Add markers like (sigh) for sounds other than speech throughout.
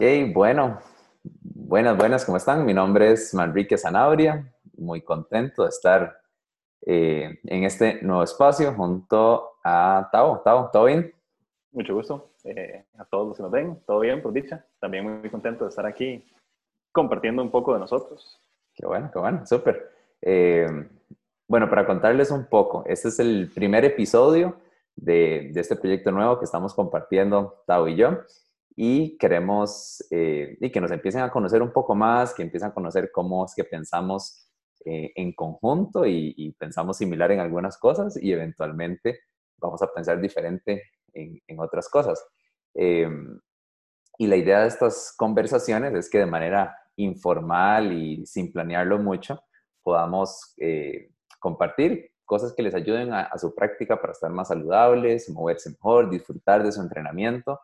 Ok, bueno, buenas, buenas, ¿cómo están? Mi nombre es Manrique Zanabria, muy contento de estar eh, en este nuevo espacio junto a Tavo. Tavo, ¿todo bien? Mucho gusto eh, a todos los que nos ven, todo bien, por dicha. También muy contento de estar aquí compartiendo un poco de nosotros. Qué bueno, qué bueno, súper. Eh, bueno, para contarles un poco, este es el primer episodio de, de este proyecto nuevo que estamos compartiendo Tavo y yo y queremos eh, y que nos empiecen a conocer un poco más, que empiecen a conocer cómo es que pensamos eh, en conjunto y, pensamos similar en algunas cosas y eventualmente vamos a pensar diferente en, otras cosas. Em, y la idea de estas conversaciones es que de manera informal y sin planearlo mucho podamos eh, compartir cosas que les ayuden a su práctica para estar más saludables, moverse mejor, disfrutar de su entrenamiento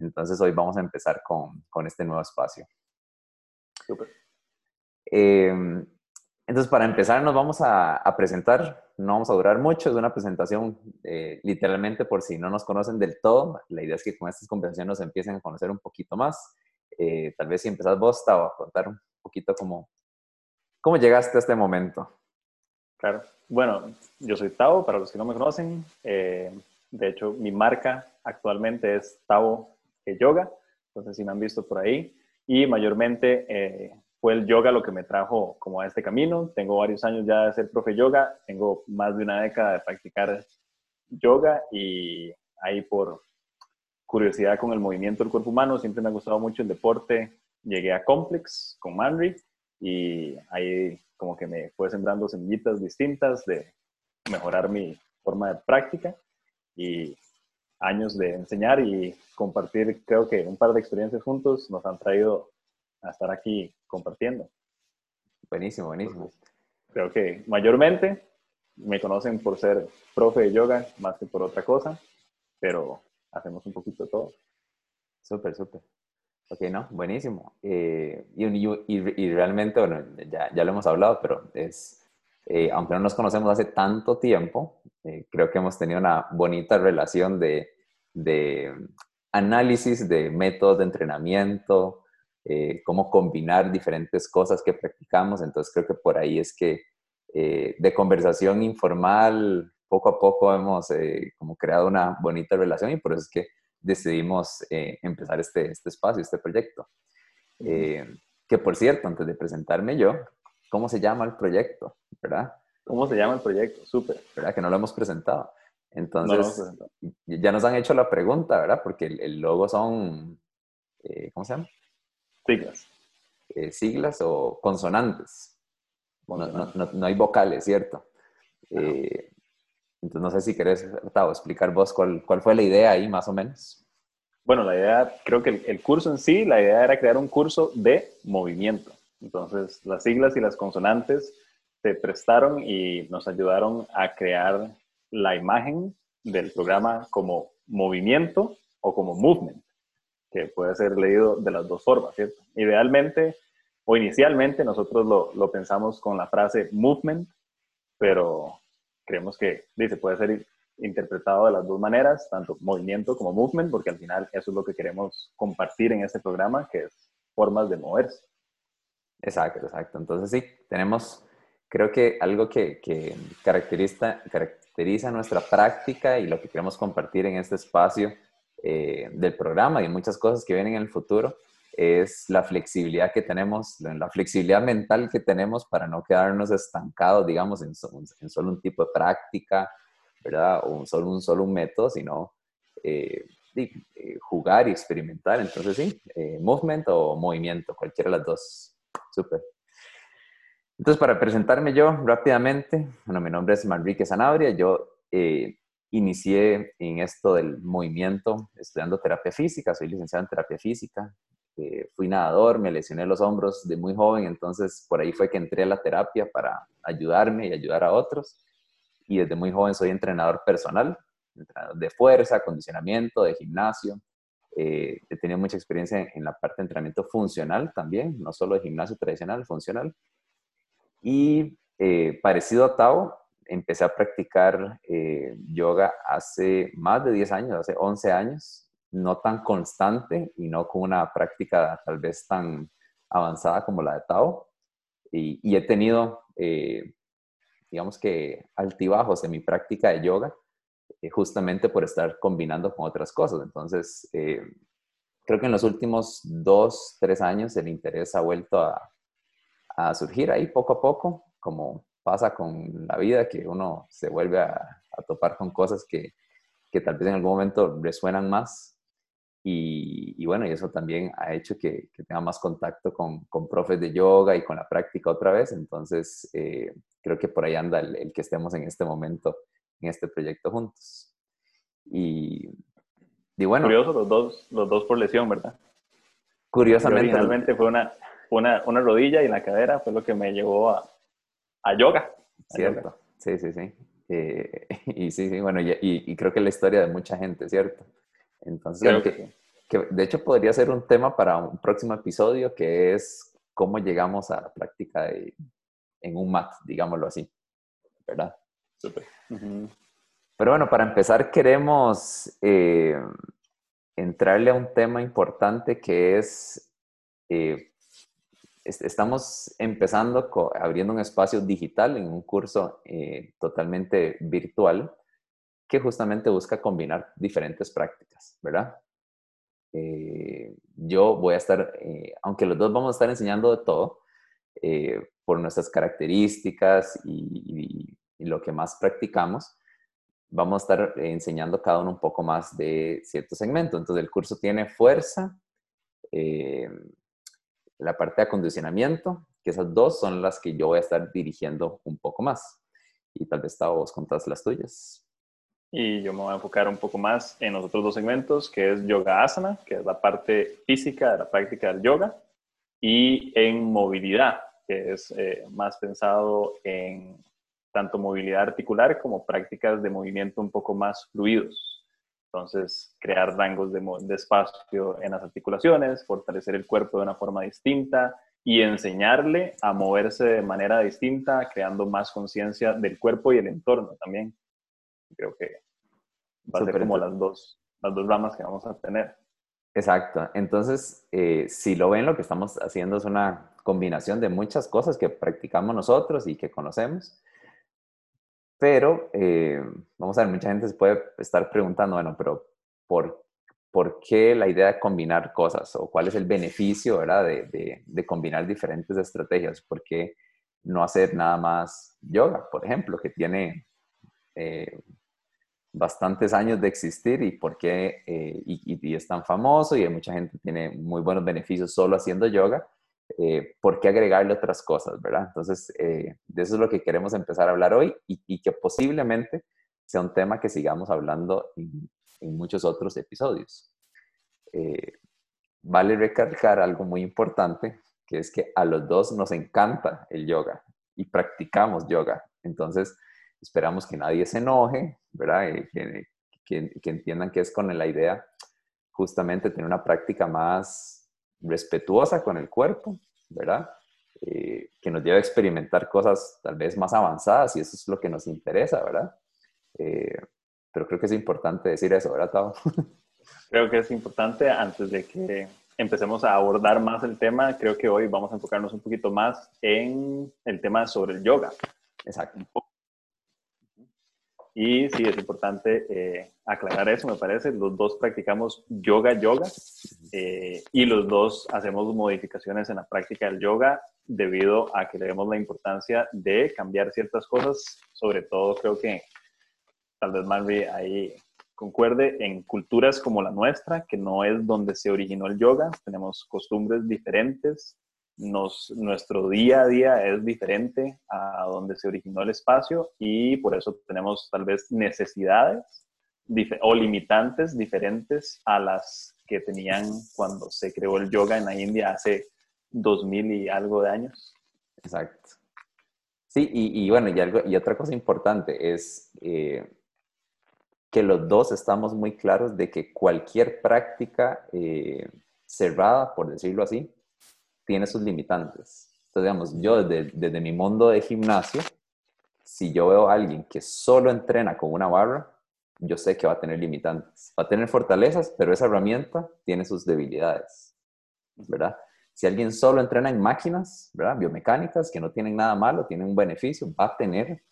entonces hoy vamos a empezar con, con este nuevo espacio. Súper. Eh, entonces, para empezar, nos vamos a, a, presentar. No vamos a durar mucho, es una presentación eh, literalmente por si no nos conocen del todo. La idea es que con estas conversaciones nos empiecen a conocer un poquito más. Eh, tal vez si empezás vos, Tavo, a contar un poquito cómo, cómo llegaste a este momento. Claro. Bueno, yo soy Tavo, para los que no me conocen. de hecho, mi marca actualmente es Tavo yoga, entonces si me han visto por ahí, y mayormente eh, fue el yoga lo que me trajo como a este camino. Tengo varios años ya de ser profe yoga, tengo más de una década de practicar yoga y ahí por curiosidad con el movimiento del cuerpo humano, siempre me ha gustado mucho el deporte, llegué a Complex con Manry y ahí como que me fue sembrando semillitas distintas de mejorar mi forma de práctica y años de enseñar y compartir, creo que un par de experiencias juntos nos han traído a estar aquí compartiendo. Buenísimo, buenísimo. Creo que mayormente me conocen por ser profe de yoga más que por otra cosa, pero hacemos un poquito de todo. Súper, súper. Ok, no, buenísimo. Eh, y, y, y, realmente, bueno, ya, ya lo hemos hablado, pero es, eh, aunque no nos conocemos hace tanto tiempo, eh, creo que hemos tenido una bonita relación de, de análisis de métodos de entrenamiento, eh, cómo combinar diferentes cosas que practicamos. Entonces creo que por ahí es que de conversación informal, poco a poco hemos como creado una bonita relación y por eso es que decidimos empezar este, este espacio, este proyecto. que por cierto, antes de presentarme yo, ¿Cómo se llama el proyecto? ¿Verdad? ¿Cómo se llama el proyecto? Súper. ¿Verdad? Que no lo hemos presentado. Entonces, ya nos han hecho la pregunta, ¿verdad? Porque el, logo son, eh, ¿cómo se llama? Siglas. Eh, siglas o consonantes. No, no, no, hay vocales, ¿cierto? Eh, entonces, no sé si querés, Gustavo, explicar vos cuál, cuál, fue la idea ahí, más o menos. Bueno, la idea, creo que el, el curso en sí, la idea era crear un curso de movimiento. Entonces, las siglas y las consonantes se prestaron y nos ayudaron a crear la imagen del programa como movimiento o como movement, que puede ser leído de las dos formas, ¿cierto? Idealmente o inicialmente nosotros lo, lo pensamos con la frase movement, pero creemos que dice, puede ser interpretado de las dos maneras, tanto movimiento como movement, porque al final eso es lo que queremos compartir en este programa, que es formas de moverse. Exacto, exacto. Entonces sí, tenemos, creo que algo que, que caracteriza, caracteriza nuestra práctica y lo que queremos compartir en este espacio eh, del programa y muchas cosas que vienen en el futuro es la flexibilidad que tenemos, la flexibilidad mental que tenemos para no quedarnos estancados, digamos, en, en solo un tipo de práctica, ¿verdad? O solo un, solo un método, sino eh, eh, jugar y experimentar. Entonces, sí, movement o movimiento, cualquiera de las dos Súper. Entonces, para presentarme yo rápidamente, bueno, mi nombre es Manrique Sanabria, yo eh, inicié en esto del movimiento estudiando terapia física, soy licenciado en terapia física, eh, fui nadador, me lesioné los hombros de muy joven, entonces por ahí fue que entré a la terapia para ayudarme y ayudar a otros, y desde muy joven soy entrenador personal, entrenador de fuerza, acondicionamiento, de gimnasio, eh, he tenido mucha experiencia en, la parte de entrenamiento funcional también, no solo de gimnasio tradicional, funcional. Y eh, parecido a Tao, empecé a practicar eh, yoga hace más de 10 años, hace 11 años. no tan constante y no con una práctica tal vez tan avanzada como la de Tao. Y, he tenido, eh, digamos que, altibajos en mi práctica de yoga, eh, justamente por estar combinando con otras cosas. Entonces, eh, creo que en los últimos dos, tres años el interés ha vuelto a, a surgir ahí poco a poco, como pasa con la vida, que uno se vuelve a, a topar con cosas que, que, tal vez en algún momento resuenan más. Y, y bueno, y eso también ha hecho que, que tenga más contacto con, con, profes de yoga y con la práctica otra vez. Entonces, eh, creo que por ahí anda el, el, que estemos en este momento, en este proyecto juntos. Y, y bueno. Curioso, los dos, los dos por lesión, ¿verdad? Curiosamente. Realmente fue una, una, una rodilla y la cadera fue lo que me llevó a, a yoga. Cierto, sí, sí, sí. Eh, (laughs) y sí, sí, bueno, y, y, creo que es la historia de mucha gente, ¿cierto? Entonces, que, que, de hecho podría ser un tema para un próximo episodio que es cómo llegamos a la práctica de, en un mat, digámoslo así, ¿verdad? Súper. Pero bueno, para empezar queremos eh, entrarle a un tema importante que es eh, estamos empezando abriendo un espacio digital en un curso eh, totalmente virtual que justamente busca combinar diferentes prácticas, ¿verdad? Eh, yo voy a estar, eh, aunque los dos vamos a estar enseñando de todo, por nuestras características y, y, lo que más practicamos, vamos a estar enseñando cada uno un poco más de cierto segmento. Entonces el curso tiene fuerza, la parte de acondicionamiento, que esas dos son las que yo voy a estar dirigiendo un poco más. Y tal vez vos contás las tuyas. Y yo me voy a enfocar un poco más en los otros dos segmentos, que es Yoga Asana, que es la parte física de la práctica del yoga, y en movilidad, que es eh, más pensado en tanto movilidad articular como prácticas de movimiento un poco más fluidos. Entonces, crear rangos de, espacio en las articulaciones, fortalecer el cuerpo de una forma distinta y enseñarle a moverse de manera distinta, creando más conciencia del cuerpo y el entorno también. Creo que va a ser como las dos, las dos ramas que vamos a tener. Exacto. Entonces, eh, si lo ven, lo que estamos haciendo es una combinación de muchas cosas que practicamos nosotros y que conocemos pero, eh, vamos a ver, mucha gente se puede estar preguntando, bueno, pero ¿por, ¿por qué la idea de combinar cosas? ¿O cuál es el beneficio, verdad, de, de, combinar diferentes estrategias? ¿Por qué no hacer nada más yoga, por ejemplo, que tiene eh, bastantes años de existir y por qué eh, y, y, es tan famoso y mucha gente tiene muy buenos beneficios solo haciendo yoga? Eh, por qué agregarle otras cosas, ¿verdad? Entonces, eh, de eso es lo que queremos empezar a hablar hoy y, que posiblemente sea un tema que sigamos hablando en, muchos otros episodios. Eh, vale recalcar algo muy importante, que es que a los dos nos encanta el yoga y practicamos yoga. Entonces, esperamos que nadie se enoje, ¿verdad? que, que, que entiendan que es con la idea justamente tener una práctica más respetuosa con el cuerpo, ¿verdad? Eh, que nos lleve a experimentar cosas tal vez más avanzadas y eso es lo que nos interesa, ¿verdad? Eh, pero creo que es importante decir eso, ¿verdad, Tavo? (laughs) Creo que es importante antes de que empecemos a abordar más el tema, creo que hoy vamos a enfocarnos un poquito más en el tema sobre el yoga. Exacto. Y sí, es importante eh, aclarar eso, me parece. Los dos practicamos yoga, yoga, eh, y los dos hacemos modificaciones en la práctica del yoga debido a que le vemos la importancia de cambiar ciertas cosas, sobre todo creo que tal vez Marvi ahí concuerde en culturas como la nuestra, que no es donde se originó el yoga, tenemos costumbres diferentes, nuestro día a día es diferente a donde se originó el espacio y por eso tenemos tal vez necesidades o limitantes diferentes a las que tenían cuando se creó el yoga en la India hace dos mil y algo de años. Exacto. Sí, y, bueno, y, y otra cosa importante es eh, que los dos estamos muy claros de que cualquier práctica eh, cerrada, por decirlo así, tiene sus limitantes. Entonces, digamos, yo desde, desde mi mundo de gimnasio, si yo veo a alguien que solo entrena con una barra, yo sé que va a tener limitantes. Va a tener fortalezas, pero esa herramienta tiene sus debilidades, ¿verdad? Si alguien solo entrena en máquinas, ¿verdad? Biomecánicas, que no tienen nada malo, tienen un beneficio, va a tener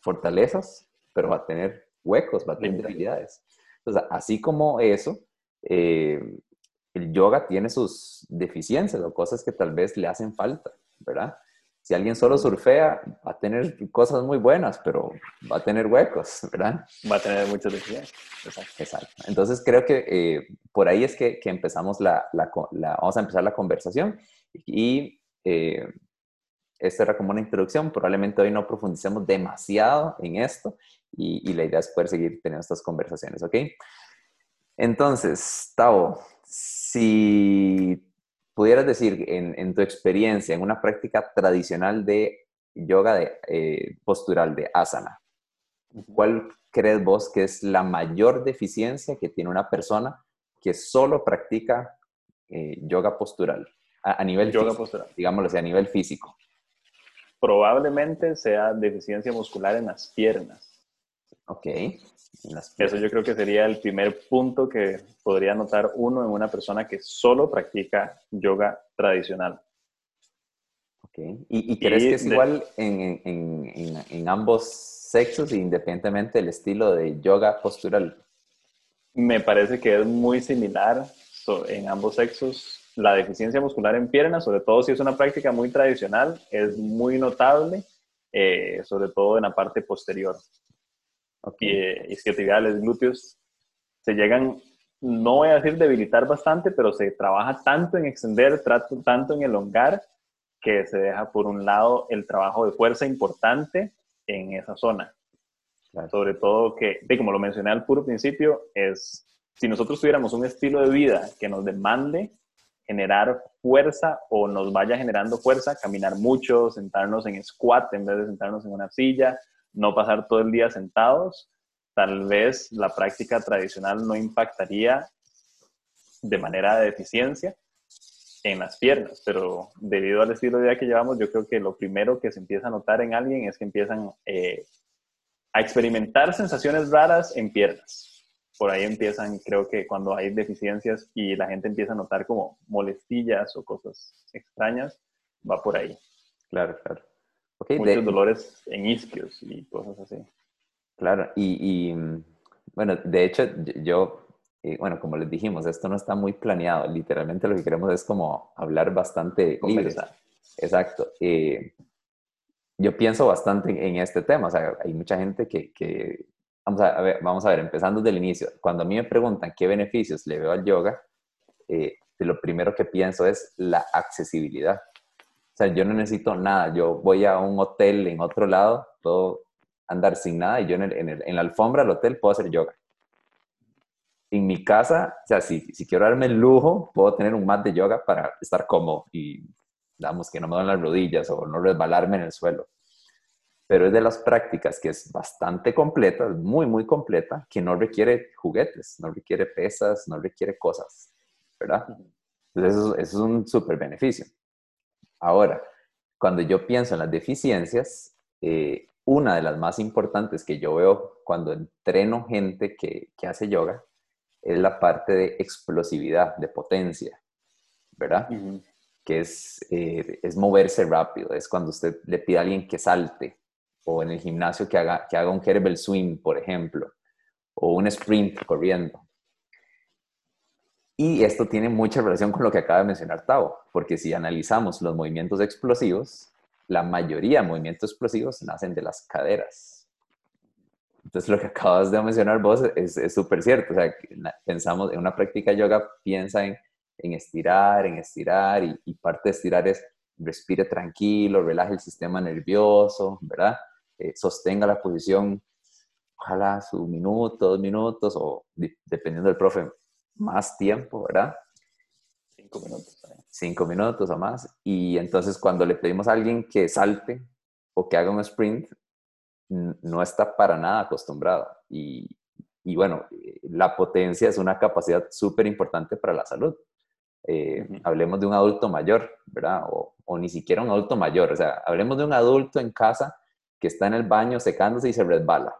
fortalezas, pero va a tener huecos, va a tener debilidades. Entonces, así como eso, eh, el yoga tiene sus deficiencias o cosas que tal vez le hacen falta, ¿verdad? Si alguien solo surfea, va a tener cosas muy buenas, pero va a tener huecos, (laughs) ¿verdad? Va a tener muchas deficiencias. Exacto. Entonces creo que eh, por ahí es que, que empezamos la, la, vamos a empezar la conversación y eh, esta era como una introducción. Probablemente hoy no profundicemos demasiado en esto y, y la idea es poder seguir teniendo estas conversaciones, ¿ok? Entonces, Tao, si pudieras decir en, tu experiencia, en una práctica tradicional de yoga de, eh, postural, de asana, ¿cuál crees vos que es la mayor deficiencia que tiene una persona que solo practica eh, yoga postural? A, nivel yoga físico, postural. digámoslo a nivel físico. Probablemente sea deficiencia muscular en las piernas. Ok. Eso yo creo que sería el primer punto que podría notar uno en una persona que solo practica yoga tradicional. Okay. ¿Y, crees que es igual en, en, en, ambos sexos, independientemente del estilo de yoga postural? Me parece que es muy similar en ambos sexos. La deficiencia muscular en piernas, sobre todo si es una práctica muy tradicional, es muy notable, eh, sobre todo en la parte posterior okay. isquiotibiales, glúteos, se llegan, no voy a decir debilitar bastante, pero se trabaja tanto en extender, tanto en elongar, que se deja por un lado el trabajo de fuerza importante en esa zona. Sobre todo que, como lo mencioné al puro principio, es si nosotros tuviéramos un estilo de vida que nos demande generar fuerza o nos vaya generando fuerza, caminar mucho, sentarnos en squat en vez de sentarnos en una silla, no pasar todo el día sentados, tal vez la práctica tradicional no impactaría de manera de deficiencia en las piernas, pero debido al estilo de vida que llevamos, yo creo que lo primero que se empieza a notar en alguien es que empiezan eh, a experimentar sensaciones raras en piernas. Por ahí empiezan, creo que cuando hay deficiencias y la gente empieza a notar como molestillas o cosas extrañas, va por ahí. Claro, claro. Muchos dolores en isquios y cosas así. Claro, y, bueno, de hecho yo, eh, bueno, como les dijimos, esto no está muy planeado, literalmente lo que queremos es como hablar bastante libre. Exacto. Eh, yo pienso bastante en, este tema, o sea, hay mucha gente que, que vamos, a, ver, vamos a ver, empezando desde el inicio, cuando a mí me preguntan qué beneficios le veo al yoga, eh, lo primero que pienso es la accesibilidad. O sea, yo no necesito nada. Yo voy a un hotel en otro lado, puedo andar sin nada y yo en, el, en, la alfombra del hotel puedo hacer yoga. En mi casa, o sea, si, si quiero darme el lujo, puedo tener un mat de yoga para estar cómodo y, digamos, que no me dan las rodillas o no resbalarme en el suelo. Pero es de las prácticas que es bastante completa, muy, muy completa, que no requiere juguetes, no requiere pesas, no requiere cosas, ¿verdad? Entonces, eso, eso es un súper beneficio. Ahora, cuando yo pienso en las deficiencias, eh, una de las más importantes que yo veo cuando entreno gente que, hace yoga es la parte de explosividad, de potencia, ¿verdad? Que es, eh, es moverse rápido, es cuando usted le pide a alguien que salte, o en el gimnasio que haga, que haga un kettlebell swing, por ejemplo, o un sprint corriendo. Y esto tiene mucha relación con lo que acaba de mencionar Tavo, porque si analizamos los movimientos explosivos, la mayoría de movimientos explosivos nacen de las caderas. Entonces, lo que acabas de mencionar vos es súper cierto. O sea, pensamos en una práctica de yoga, piensa en, estirar, en estirar, y, parte de estirar es respire tranquilo, relaje el sistema nervioso, ¿verdad? Eh, sostenga la posición, ojalá su minuto, dos minutos, o dependiendo del profe, más tiempo, ¿verdad? Cinco minutos. Cinco minutos o más. Y entonces cuando le pedimos a alguien que salte o que haga un sprint, no está para nada acostumbrado. Y, y bueno, la potencia es una capacidad súper importante para la salud. Eh, hablemos de un adulto mayor, ¿verdad? O, o, ni siquiera un adulto mayor, o sea, hablemos de un adulto en casa que está en el baño secándose y se resbala.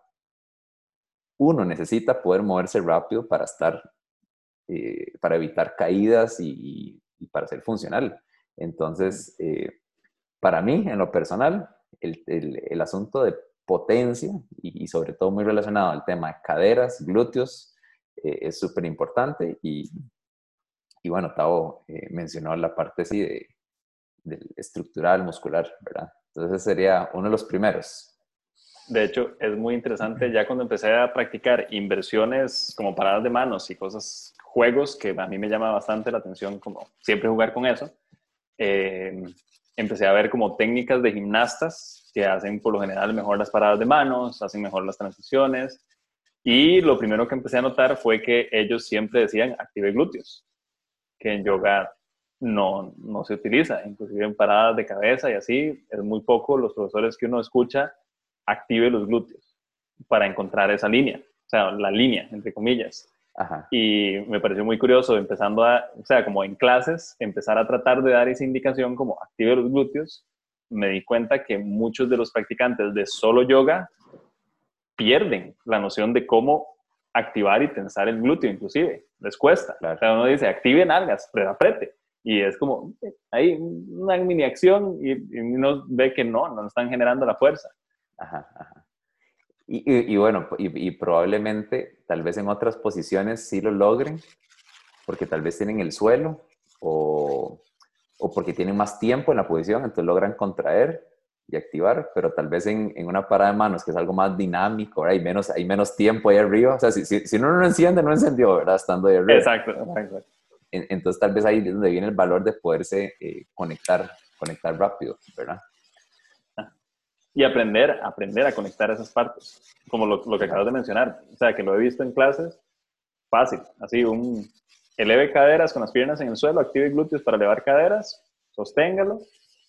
uno necesita poder moverse rápido para estar, eh, para evitar caídas y, para ser funcional. Entonces, eh, para mí, en lo personal, el, el, asunto de potencia y, sobre todo muy relacionado al tema de caderas, glúteos, eh, es súper importante. Y, y, bueno, Tavo mencionó la parte así de, del estructural, muscular, ¿verdad? Entonces, sería uno de los primeros. De hecho, es muy interesante ya cuando empecé a practicar inversiones como paradas de manos y cosas, juegos que a mí me llama bastante la atención, como siempre jugar con eso. Eh, empecé a ver como técnicas de gimnastas que hacen por lo general mejor las paradas de manos, hacen mejor las transiciones. Y lo primero que empecé a notar fue que ellos siempre decían active glúteos, que en yoga no, no se utiliza, inclusive en paradas de cabeza y así, es muy poco los profesores que uno escucha active los glúteos para encontrar esa línea, o sea, la línea, entre comillas. Y me pareció muy curioso, empezando a, o sea, como en clases, empezar a tratar de dar esa indicación como active los glúteos. Me di cuenta que muchos de los practicantes de solo yoga pierden la noción de cómo activar y tensar el glúteo, inclusive. Les cuesta. O sea, uno dice, active nalgas, pero apriete. Y es como, hay una mini acción y, y uno ve que no, no están generando la fuerza. Ajá, ajá. Y, bueno, y, probablemente tal vez en otras posiciones sí lo logren, porque tal vez tienen el suelo o, o porque tienen más tiempo en la posición, entonces logran contraer y activar, pero tal vez en, en una parada de manos, que es algo más dinámico, hay menos, hay menos tiempo ahí arriba, o sea, si, si, uno no enciende, no encendió, ¿verdad? Estando ahí arriba. Exacto, exacto. entonces tal vez ahí es donde viene el valor de poderse eh, conectar, conectar rápido, ¿verdad? Y aprender, aprender a conectar esas partes, como lo, lo, que acabas de mencionar. O sea, que lo he visto en clases, fácil, así, un eleve caderas con las piernas en el suelo, active glúteos para elevar caderas, sosténgalo,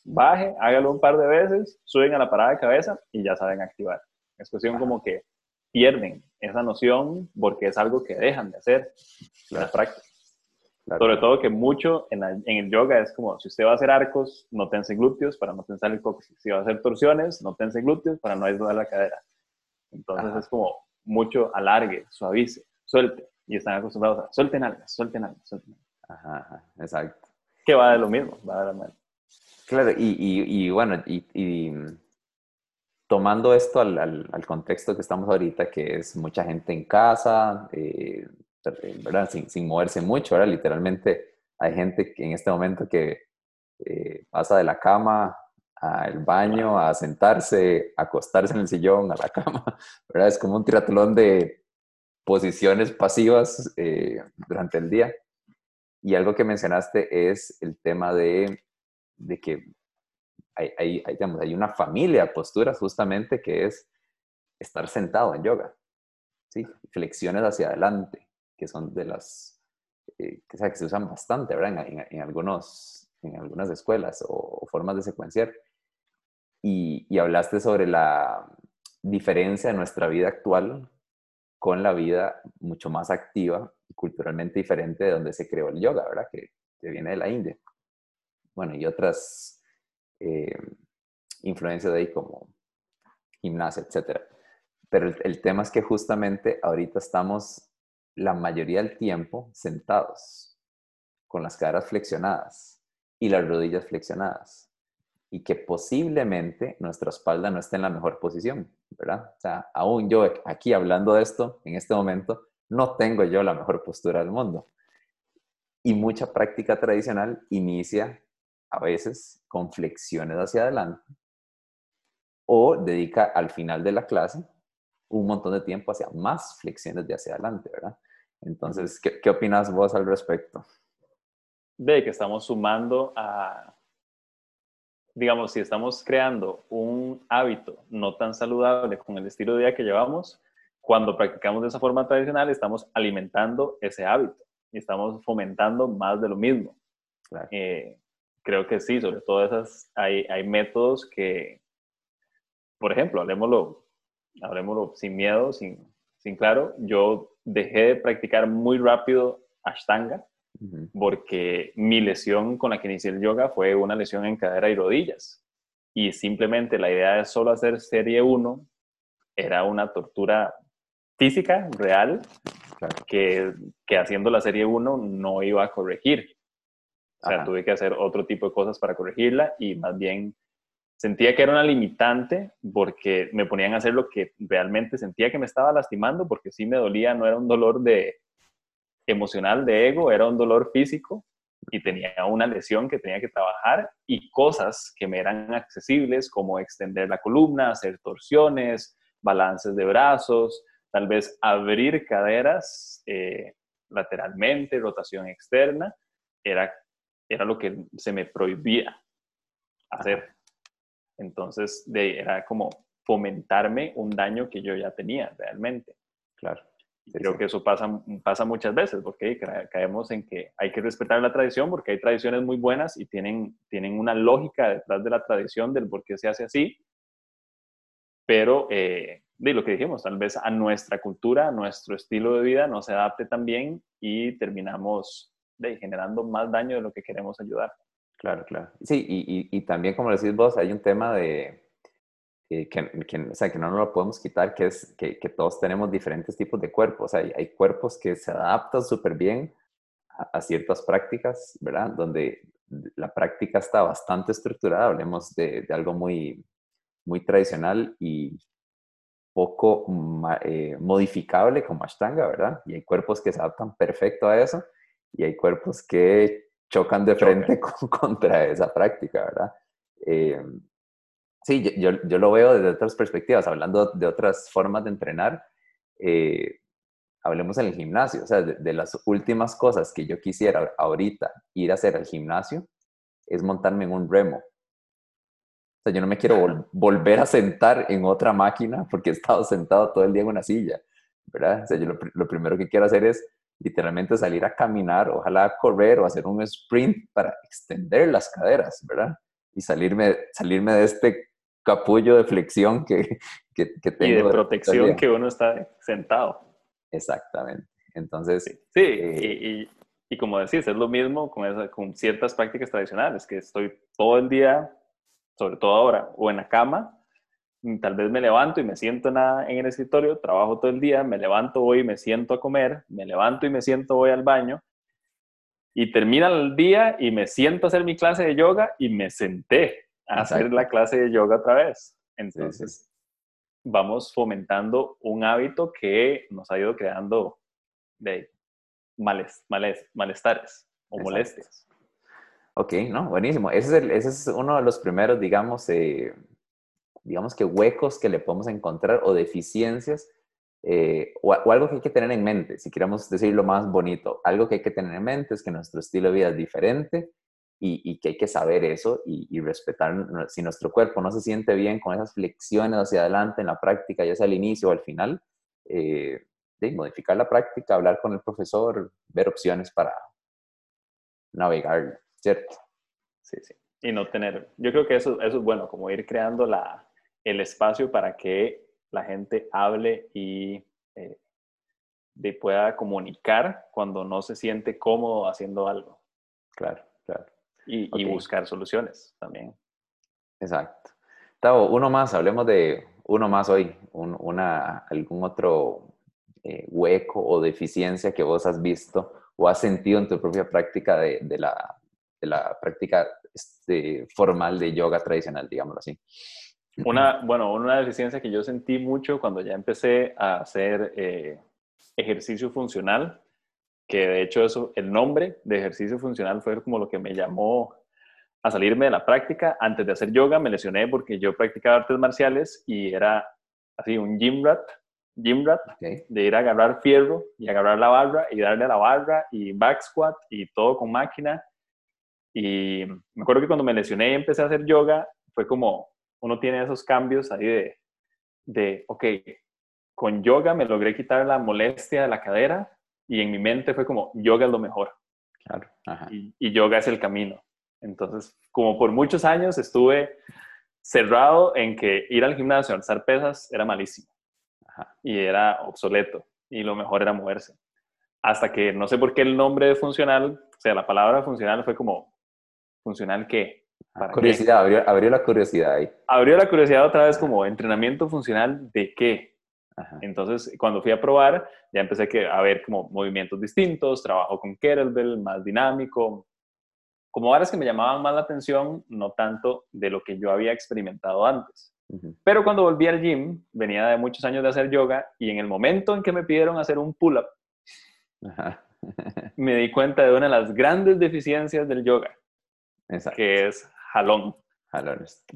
baje, hágalo un par de veces, suben a la parada de cabeza y ya saben activar. Es cuestión como que pierden esa noción porque es algo que dejan de hacer en la práctica. Sobre todo que mucho en, el yoga es como, si usted va a hacer arcos, no tense glúteos para no tensar el coxis. Si va a hacer torsiones, no tense glúteos para no aislar la cadera. Entonces es como mucho alargue, suavice, suelte. Y están acostumbrados a suelten algas, suelten algas, suelten Ajá, ajá, exacto. Que va de lo mismo, va de lo mismo. Claro, y, y, bueno, y, tomando esto al, al, al, contexto que estamos ahorita, que es mucha gente en casa, eh, ¿verdad? Sin, moverse mucho, ¿verdad? Literalmente hay gente que en este momento que eh, pasa de la cama al baño, a sentarse, a acostarse en el sillón, a la cama, (laughs) ¿verdad? Es como un triatlón de posiciones pasivas eh, durante el día. Y algo que mencionaste es el tema de, de que hay, hay, hay una familia de posturas justamente que es estar sentado en yoga, ¿sí? Flexiones hacia adelante, que son de las eh, que, se usan bastante, ¿verdad? En, algunos, en algunas escuelas o, formas de secuenciar. Y, hablaste sobre la diferencia de nuestra vida actual con la vida mucho más activa y culturalmente diferente de donde se creó el yoga, ¿verdad? Que, que viene de la India. Bueno, y otras eh, influencias de ahí como gimnasia, etcétera. Pero el, el, tema es que justamente ahorita estamos la mayoría del tiempo sentados, con las caderas flexionadas y las rodillas flexionadas. Y que posiblemente nuestra espalda no esté en la mejor posición, ¿verdad? O sea, aún yo aquí hablando de esto, en este momento, no tengo yo la mejor postura del mundo. Y mucha práctica tradicional inicia a veces con flexiones hacia adelante o dedica al final de la clase un montón de tiempo hacia más flexiones de hacia adelante, ¿verdad? Entonces, ¿qué, qué opinas vos al respecto? De que estamos sumando a, digamos, si estamos creando un hábito no tan saludable con el estilo de vida que llevamos, cuando practicamos de esa forma tradicional, estamos alimentando ese hábito y estamos fomentando más de lo mismo. Eh, creo que sí, sobre todo esas, hay, hay métodos que, por ejemplo, hablemoslo, hablemoslo sin miedo, sin, sin claro, yo dejé de practicar muy rápido Ashtanga porque mi lesión con la que inicié el yoga fue una lesión en cadera y rodillas. Y simplemente la idea de solo hacer serie 1 era una tortura física real que, que, haciendo la serie 1 no iba a corregir. O sea, tuve que hacer otro tipo de cosas para corregirla y más bien sentía que era una limitante porque me ponían a hacer lo que realmente sentía que me estaba lastimando porque sí me dolía, no era un dolor de emocional de ego, era un dolor físico y tenía una lesión que tenía que trabajar y cosas que me eran accesibles como extender la columna, hacer torsiones, balances de brazos, tal vez abrir caderas eh, lateralmente, rotación externa, era, era lo que se me prohibía hacer. Entonces, de, era como fomentarme un daño que yo ya tenía realmente. Claro. creo que eso pasa, pasa muchas veces, porque caemos en que hay que respetar la tradición, porque hay tradiciones muy buenas y tienen, tienen una lógica detrás de la tradición del por qué se hace así, pero eh, de lo que dijimos, tal vez a nuestra cultura, a nuestro estilo de vida no se adapte tan bien y terminamos de, generando más daño de lo que queremos ayudar. Claro, claro. Sí, y, y, también como decís vos, hay un tema de que, que, o sea, que no nos lo podemos quitar, que es que, que todos tenemos diferentes tipos de cuerpos. Hay, hay cuerpos que se adaptan súper bien a, ciertas prácticas, ¿verdad? Donde la práctica está bastante estructurada, hablemos de, de algo muy, muy tradicional y poco eh, modificable como Ashtanga, ¿verdad? Y hay cuerpos que se adaptan perfecto a eso y hay cuerpos que chocan de frente (laughs) contra esa práctica, ¿verdad? Eh, sí, yo, yo, lo veo desde otras perspectivas, hablando de otras formas de entrenar. Eh, hablemos en el gimnasio, o sea, de, las últimas cosas que yo quisiera ahorita ir a hacer al gimnasio es montarme en un remo sea, yo no me quiero volver a sentar en otra máquina porque he estado sentado todo el día en una silla, ¿verdad? O sea, yo lo, primero que quiero hacer es literalmente salir a caminar, ojalá correr o hacer un sprint para extender las caderas, ¿verdad? Y salirme, salirme de este capullo de flexión que, que, tengo. Y de protección que uno está sentado. Exactamente. Entonces... Sí, eh, y, y, como decís, es lo mismo con, con ciertas prácticas tradicionales, que estoy todo el día sobre todo ahora, o en la cama, tal vez me levanto y me siento en, en, el escritorio, trabajo todo el día, me levanto, voy y me siento a comer, me levanto y me siento, voy al baño, y termina el día y me siento a hacer mi clase de yoga y me senté a hacer la clase de yoga otra vez. Entonces, vamos fomentando un hábito que nos ha ido creando de males, males, malestares o molestias. Ok, no, buenísimo. Ese es, ese es uno de los primeros, digamos, eh, digamos que huecos que le podemos encontrar o deficiencias eh, o, algo que hay que tener en mente, si queremos decirlo más bonito. Algo que hay que tener en mente es que nuestro estilo de vida es diferente y, que hay que saber eso y, respetar. Si nuestro cuerpo no se siente bien con esas flexiones hacia adelante en la práctica, ya sea al inicio o al final, eh, de modificar la práctica, hablar con el profesor, ver opciones para navegar ¿cierto? Sí, sí. Y no tener, yo creo que eso, eso es bueno, como ir creando la, el espacio para que la gente hable y eh, pueda comunicar cuando no se siente cómodo haciendo algo. Claro, claro. Y, buscar soluciones también. Exacto. Tavo, uno más, hablemos de uno más hoy, una, algún otro eh, hueco o deficiencia que vos has visto o has sentido en tu propia práctica de, de la, la práctica este, formal de yoga tradicional, digámoslo así. Una, bueno, una deficiencia que yo sentí mucho cuando ya empecé a hacer eh, ejercicio funcional, que de hecho eso, el nombre de ejercicio funcional fue como lo que me llamó a salirme de la práctica. Antes de hacer yoga me lesioné porque yo practicaba artes marciales y era así un gym rat, gym rat, de ir a agarrar fierro y agarrar la barra y darle a la barra y back squat y todo con máquina. Y me acuerdo que cuando me lesioné y empecé a hacer yoga, fue como uno tiene esos cambios ahí de, de, ok, con yoga me logré quitar la molestia de la cadera y en mi mente fue como, yoga es lo mejor. Claro. Y, yoga es el camino. Entonces, como por muchos años estuve cerrado en que ir al gimnasio a alzar pesas era malísimo y era obsoleto y lo mejor era moverse. Hasta que no sé por qué el nombre de funcional, o sea, la palabra funcional fue como, ¿Funcional qué? Curiosidad, Abrió, abrió, la curiosidad ahí. Abrió la curiosidad otra vez como entrenamiento funcional de qué. Entonces, cuando fui a probar, ya empecé a ver como movimientos distintos, trabajo con kettlebell, más dinámico, como varas que me llamaban más la atención, no tanto de lo que yo había experimentado antes. Pero cuando volví al gym, venía de muchos años de hacer yoga y en el momento en que me pidieron hacer un pull-up, (laughs) me di cuenta de una de las grandes deficiencias del yoga, que es jalón.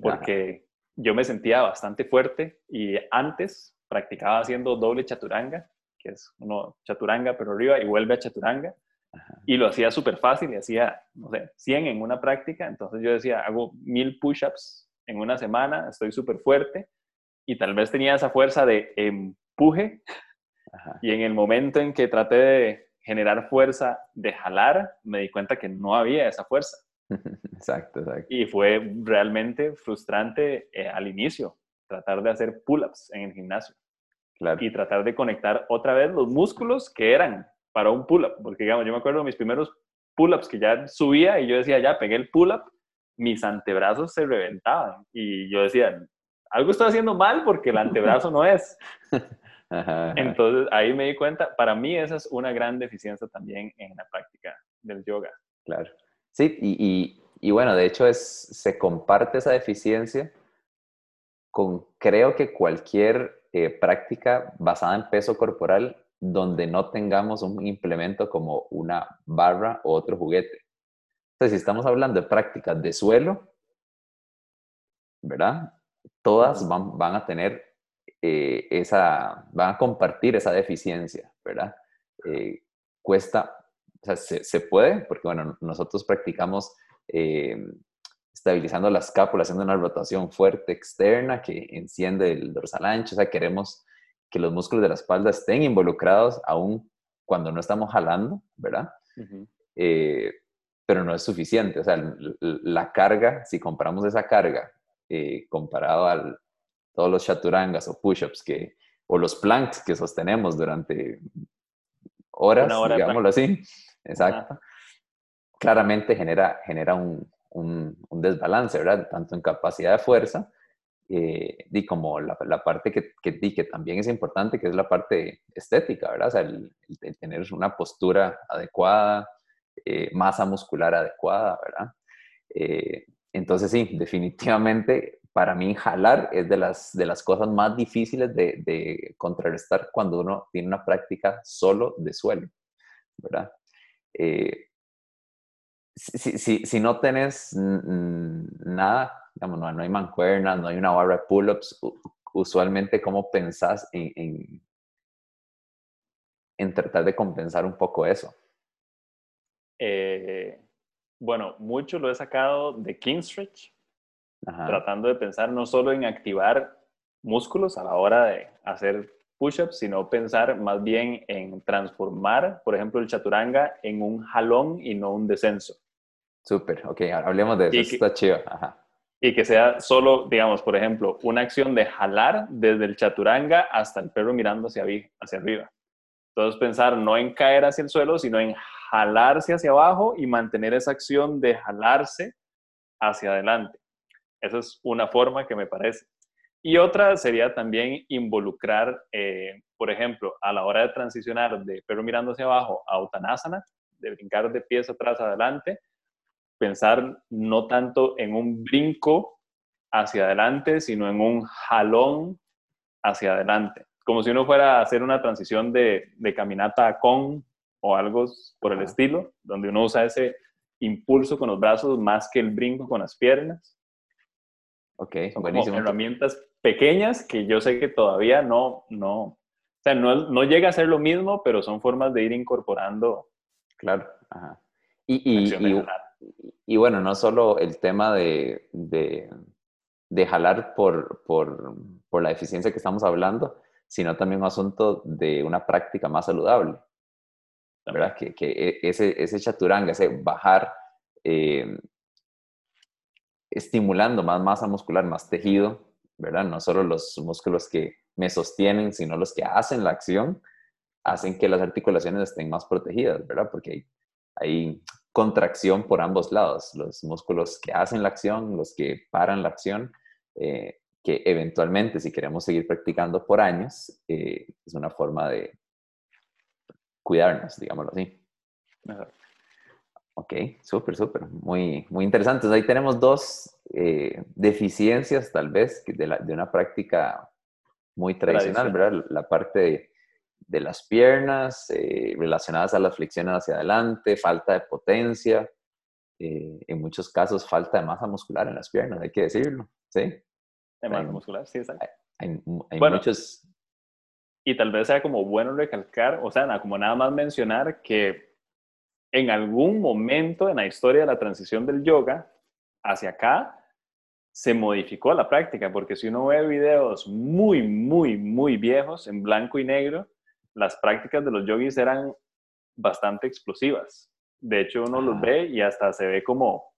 Porque yo me sentía bastante fuerte y antes practicaba haciendo doble chaturanga, que es uno chaturanga pero arriba y vuelve a chaturanga. Y lo hacía súper fácil y hacía, no sé, 100 en una práctica. Entonces yo decía, hago mil push-ups en una semana, estoy súper fuerte y tal vez tenía esa fuerza de empuje. Y en el momento en que traté de generar fuerza de jalar, me di cuenta que no había esa fuerza. (laughs) Exacto, exacto. Y fue realmente frustrante eh, al inicio tratar de hacer pull-ups en el gimnasio. Claro. Y tratar de conectar otra vez los músculos que eran para un pull-up. Porque, digamos, yo me acuerdo de mis primeros pull-ups que ya subía y yo decía, ya pegué el pull-up, mis antebrazos se reventaban. Y yo decía, algo estoy haciendo mal porque el antebrazo no es. (laughs) Entonces ahí me di cuenta, para mí esa es una gran deficiencia también en la práctica del yoga. Claro. Sí, y, y, bueno, de hecho es, se comparte esa deficiencia con creo que cualquier eh, práctica basada en peso corporal donde no tengamos un implemento como una barra o otro juguete. Entonces, si estamos hablando de prácticas de suelo, ¿verdad? Todas van, van a tener eh, esa, van a compartir esa deficiencia, ¿verdad? Eh, cuesta, o sea, se, se, puede, porque bueno, nosotros practicamos eh, estabilizando la escápula, haciendo una rotación fuerte externa que enciende el dorsal ancho, o sea, queremos que los músculos de la espalda estén involucrados aún cuando no estamos jalando, ¿verdad? pero no es suficiente, o sea, la carga, si comparamos esa carga comparado al, todos los chaturangas o push-ups que, o los planks que sostenemos durante horas, digámoslo así. Exacto. Claramente genera, genera un, un, desbalance, ¿verdad? Tanto en capacidad de fuerza eh, y como la, la parte que, que, que, también es importante, que es la parte estética, ¿verdad? O sea, el, tener una postura adecuada, eh, masa muscular adecuada, ¿verdad? Eh, entonces, sí, definitivamente para mí jalar es de las, de las cosas más difíciles de, de contrarrestar cuando uno tiene una práctica solo de suelo, ¿verdad? Eh, si, si, si, no tenés nada, digamos, no, no, hay mancuernas, no hay una barra de pull-ups, usualmente, ¿cómo pensás en, en, en, tratar de compensar un poco eso? Eh, bueno, mucho lo he sacado de King Stretch tratando de pensar no solo en activar músculos a la hora de hacer push-ups, sino pensar más bien en transformar, por ejemplo, el chaturanga en un jalón y no un descenso. Súper, ok, hablemos de eso, está chido. Y que sea solo, digamos, por ejemplo, una acción de jalar desde el chaturanga hasta el perro mirando hacia, hacia arriba. Entonces pensar no en caer hacia el suelo, sino en jalarse hacia abajo y mantener esa acción de jalarse hacia adelante. Esa es una forma que me parece. Y otra sería también involucrar, eh, por ejemplo, a la hora de transicionar de perro mirando hacia abajo a Uttanasana, de brincar de pies atrás adelante, pensar no tanto en un brinco hacia adelante, sino en un jalón hacia adelante. Como si uno fuera a hacer una transición de, de caminata con o algo por el estilo, donde uno usa ese impulso con los brazos más que el brinco con las piernas. Ok, Son buenísimo. herramientas pequeñas que yo sé que todavía no, no, o sea, no, no, llega a ser lo mismo, pero son formas de ir incorporando. Claro, ajá. Y, y, y, bueno, no solo el tema de, de, de jalar por, por, por, la eficiencia que estamos hablando, sino también un asunto de una práctica más saludable. La verdad que, que e, ese, ese chaturanga, ese bajar eh, estimulando más masa muscular, más tejido, ¿verdad? No solo los músculos que me sostienen, sino los que hacen la acción, hacen que las articulaciones estén más protegidas, ¿verdad? Porque hay, contracción por ambos lados, los músculos que hacen la acción, los que paran la acción, eh, que eventualmente, si queremos seguir practicando por años, eh, es una forma de cuidarnos, digámoslo así. Ok, súper, súper, muy, muy interesante. ahí tenemos dos eh, deficiencias, tal vez, de, la, de, una práctica muy tradicional, ¿verdad? La parte de, de las piernas eh, relacionadas a las flexiones hacia adelante, falta de potencia, eh, en muchos casos falta de masa muscular en las piernas, hay que decirlo, ¿sí? De masa muscular, sí, exacto. Hay, muchos... Y tal vez sea como bueno recalcar, o sea, como nada más mencionar que en algún momento en la historia de la transición del yoga hacia acá, se modificó la práctica, porque si uno ve videos muy, muy, muy viejos en blanco y negro, las prácticas de los yogis eran bastante explosivas. De hecho, uno los ve y hasta se ve como, o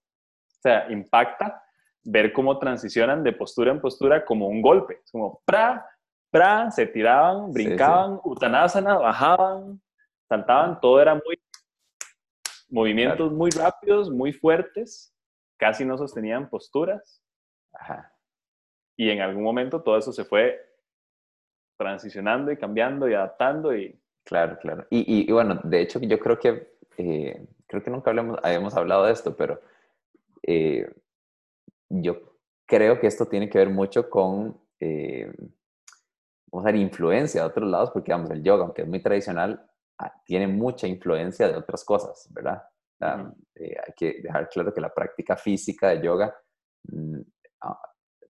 sea, impacta ver cómo transicionan de postura en postura como un golpe. Es como, pra, pra, se tiraban, brincaban, utanasana, bajaban, saltaban, todo era muy, movimientos muy rápidos, muy fuertes, casi no sostenían posturas. Y en algún momento todo eso se fue transicionando y cambiando y adaptando y... Claro, claro. Y, y, bueno, de hecho yo creo que, eh, creo que nunca hablamos, habíamos hablado de esto, pero eh, yo creo que esto tiene que ver mucho con, eh, vamos a ver, influencia de otros lados, porque vamos, el yoga, aunque es muy tradicional, tiene mucha influencia de otras cosas, ¿verdad? hay que dejar claro que la práctica física de yoga mm, ah,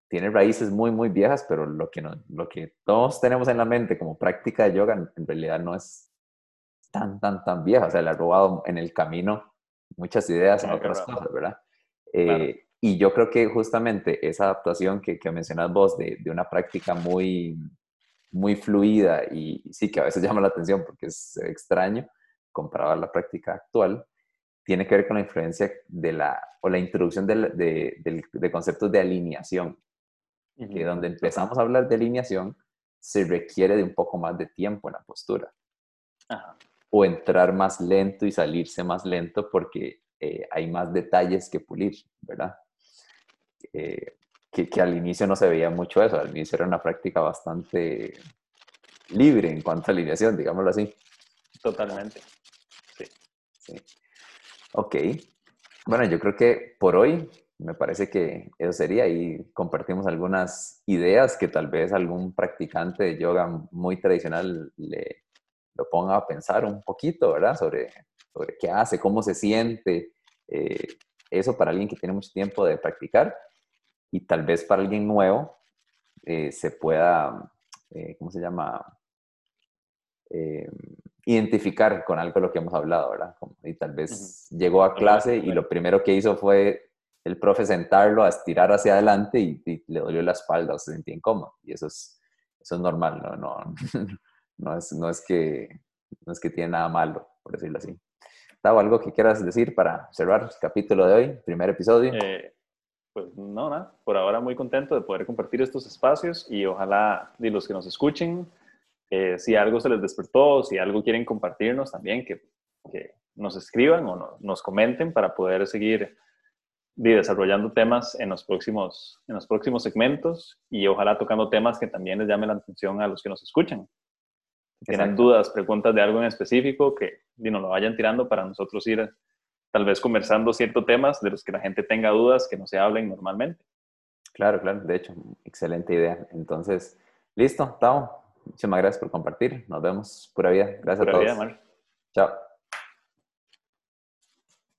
tiene raíces muy, muy viejas, pero lo que, no, lo que todos tenemos en la mente como práctica de yoga en realidad no es tan, tan, tan vieja. O sea, le ha robado en el camino muchas ideas en otras cosas, ¿verdad? Eh, y yo creo que justamente esa adaptación que, que mencionas vos de, de, una práctica muy, muy fluida y sí que a veces (laughs) llama la atención porque es extraño comparado a la práctica actual, tiene que ver con la influencia de la, o la introducción de, de, de conceptos de alineación que donde empezamos a hablar de alineación, se requiere de un poco más de tiempo en la postura. O entrar más lento y salirse más lento porque eh, hay más detalles que pulir, ¿verdad? Eh, que, que, al inicio no se veía mucho eso, al inicio era una práctica bastante libre en cuanto a alineación, digámoslo así. Totalmente. Sí. sí. Ok. Bueno, yo creo que por hoy me parece que eso sería y compartimos algunas ideas que tal vez algún practicante de yoga muy tradicional le lo ponga a pensar un poquito, ¿verdad? Sobre, sobre qué hace, cómo se siente. Eh, eso para alguien que tiene mucho tiempo de practicar y tal vez para alguien nuevo eh, se pueda, eh, ¿cómo se llama? identificar con algo de lo que hemos hablado, ¿verdad? Y tal vez llegó a clase y lo primero que hizo fue el profe sentarlo a estirar hacia adelante y, le dolió la espalda o se sentía incómodo. Y eso es, eso es normal, ¿no? No, (laughs) no, es, no, es que, no es que tiene nada malo, por decirlo así. ¿Tavo, algo que quieras decir para cerrar el capítulo de hoy, primer episodio? Eh, pues no, nada. Por ahora muy contento de poder compartir estos espacios y ojalá de los que nos escuchen, eh, si algo se les despertó, si algo quieren compartirnos también, que, que nos escriban o nos comenten para poder seguir desarrollando temas en los, próximos, en los próximos segmentos y ojalá tocando temas que también les llamen la atención a los que nos escuchan. Si tienen dudas, preguntas de algo en específico, que nos lo vayan tirando para nosotros ir tal vez conversando ciertos temas de los que la gente tenga dudas que no se hablen normalmente. Claro, claro, de hecho, excelente idea. Entonces, listo, Tao. Muchísimas gracias por compartir. Nos vemos. Pura vida. Gracias a todos. Vida, Chao.